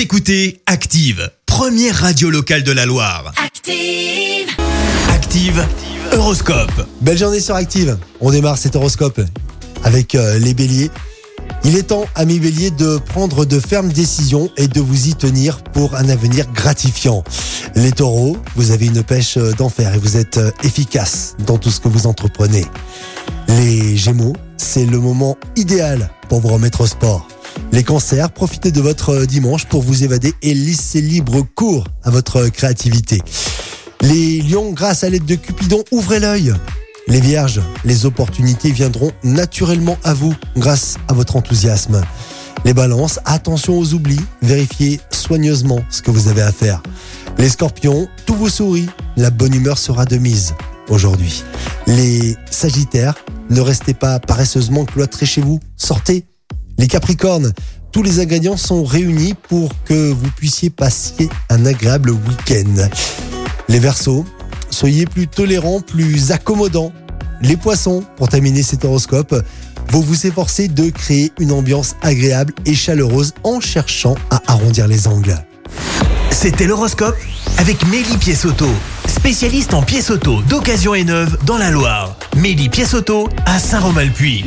Vous écoutez Active, première radio locale de la Loire. Active. Active, Horoscope. Belle journée sur Active. On démarre cet horoscope avec euh, les béliers. Il est temps, amis béliers, de prendre de fermes décisions et de vous y tenir pour un avenir gratifiant. Les taureaux, vous avez une pêche euh, d'enfer et vous êtes euh, efficace dans tout ce que vous entreprenez. Les gémeaux, c'est le moment idéal pour vous remettre au sport. Les cancers, profitez de votre euh, dimanche pour vous évader et laissez libre cours à votre créativité. Les lions, grâce à l'aide de Cupidon, ouvrez l'œil. Les vierges, les opportunités viendront naturellement à vous grâce à votre enthousiasme. Les balances, attention aux oublis, vérifiez soigneusement ce que vous avez à faire. Les scorpions, tout vous sourit, la bonne humeur sera de mise aujourd'hui. Les sagittaires, ne restez pas paresseusement cloîtrés chez vous, sortez. Les capricornes, tous les ingrédients sont réunis pour que vous puissiez passer un agréable week-end. Les Verseaux, soyez plus tolérants, plus accommodants. Les Poissons, pour terminer cet horoscope, vous vous efforcez de créer une ambiance agréable et chaleureuse en cherchant à arrondir les angles. C'était l'horoscope avec Mélie Pièce-Auto, spécialiste en pièces auto d'occasion et neuve dans la Loire. Mélie Pièce-Auto à Saint-Romain-le-Puy.